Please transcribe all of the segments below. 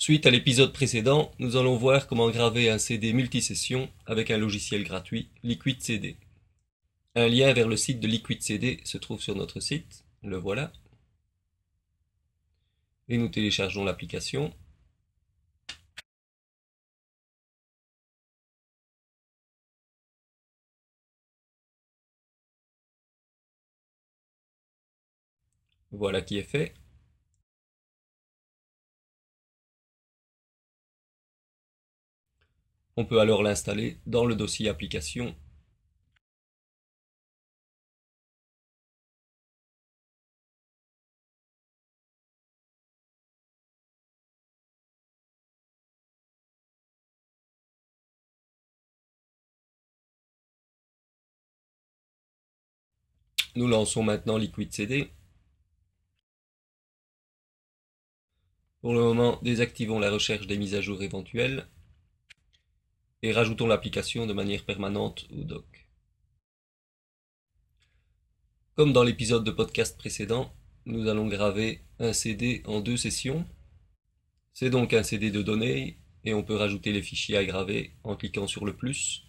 Suite à l'épisode précédent, nous allons voir comment graver un CD multisession avec un logiciel gratuit, Liquid CD. Un lien vers le site de Liquid CD se trouve sur notre site, le voilà. Et nous téléchargeons l'application. Voilà qui est fait. On peut alors l'installer dans le dossier application. Nous lançons maintenant Liquid CD. Pour le moment, désactivons la recherche des mises à jour éventuelles et rajoutons l'application de manière permanente au doc. Comme dans l'épisode de podcast précédent, nous allons graver un CD en deux sessions. C'est donc un CD de données et on peut rajouter les fichiers à graver en cliquant sur le plus.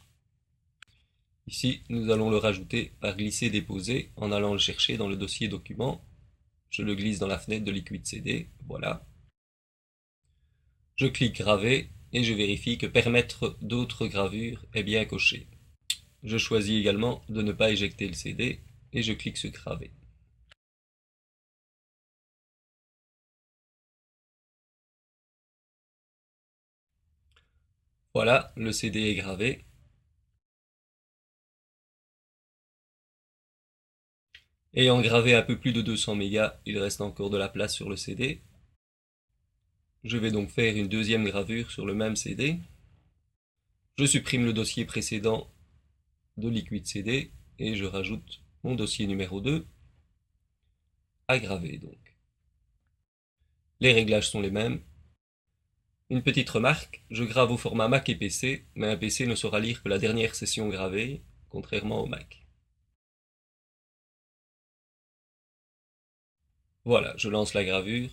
Ici, nous allons le rajouter par glisser-déposer en allant le chercher dans le dossier document. Je le glisse dans la fenêtre de Liquid CD, voilà. Je clique graver et je vérifie que permettre d'autres gravures est bien coché. Je choisis également de ne pas éjecter le CD et je clique sur graver. Voilà, le CD est gravé. Ayant gravé un peu plus de 200 mégas, il reste encore de la place sur le CD. Je vais donc faire une deuxième gravure sur le même CD. Je supprime le dossier précédent de Liquid CD et je rajoute mon dossier numéro 2 à graver donc. Les réglages sont les mêmes. Une petite remarque, je grave au format Mac et PC, mais un PC ne saura lire que la dernière session gravée, contrairement au Mac. Voilà, je lance la gravure.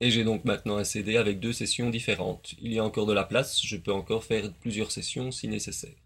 Et j'ai donc maintenant un CD avec deux sessions différentes. Il y a encore de la place, je peux encore faire plusieurs sessions si nécessaire.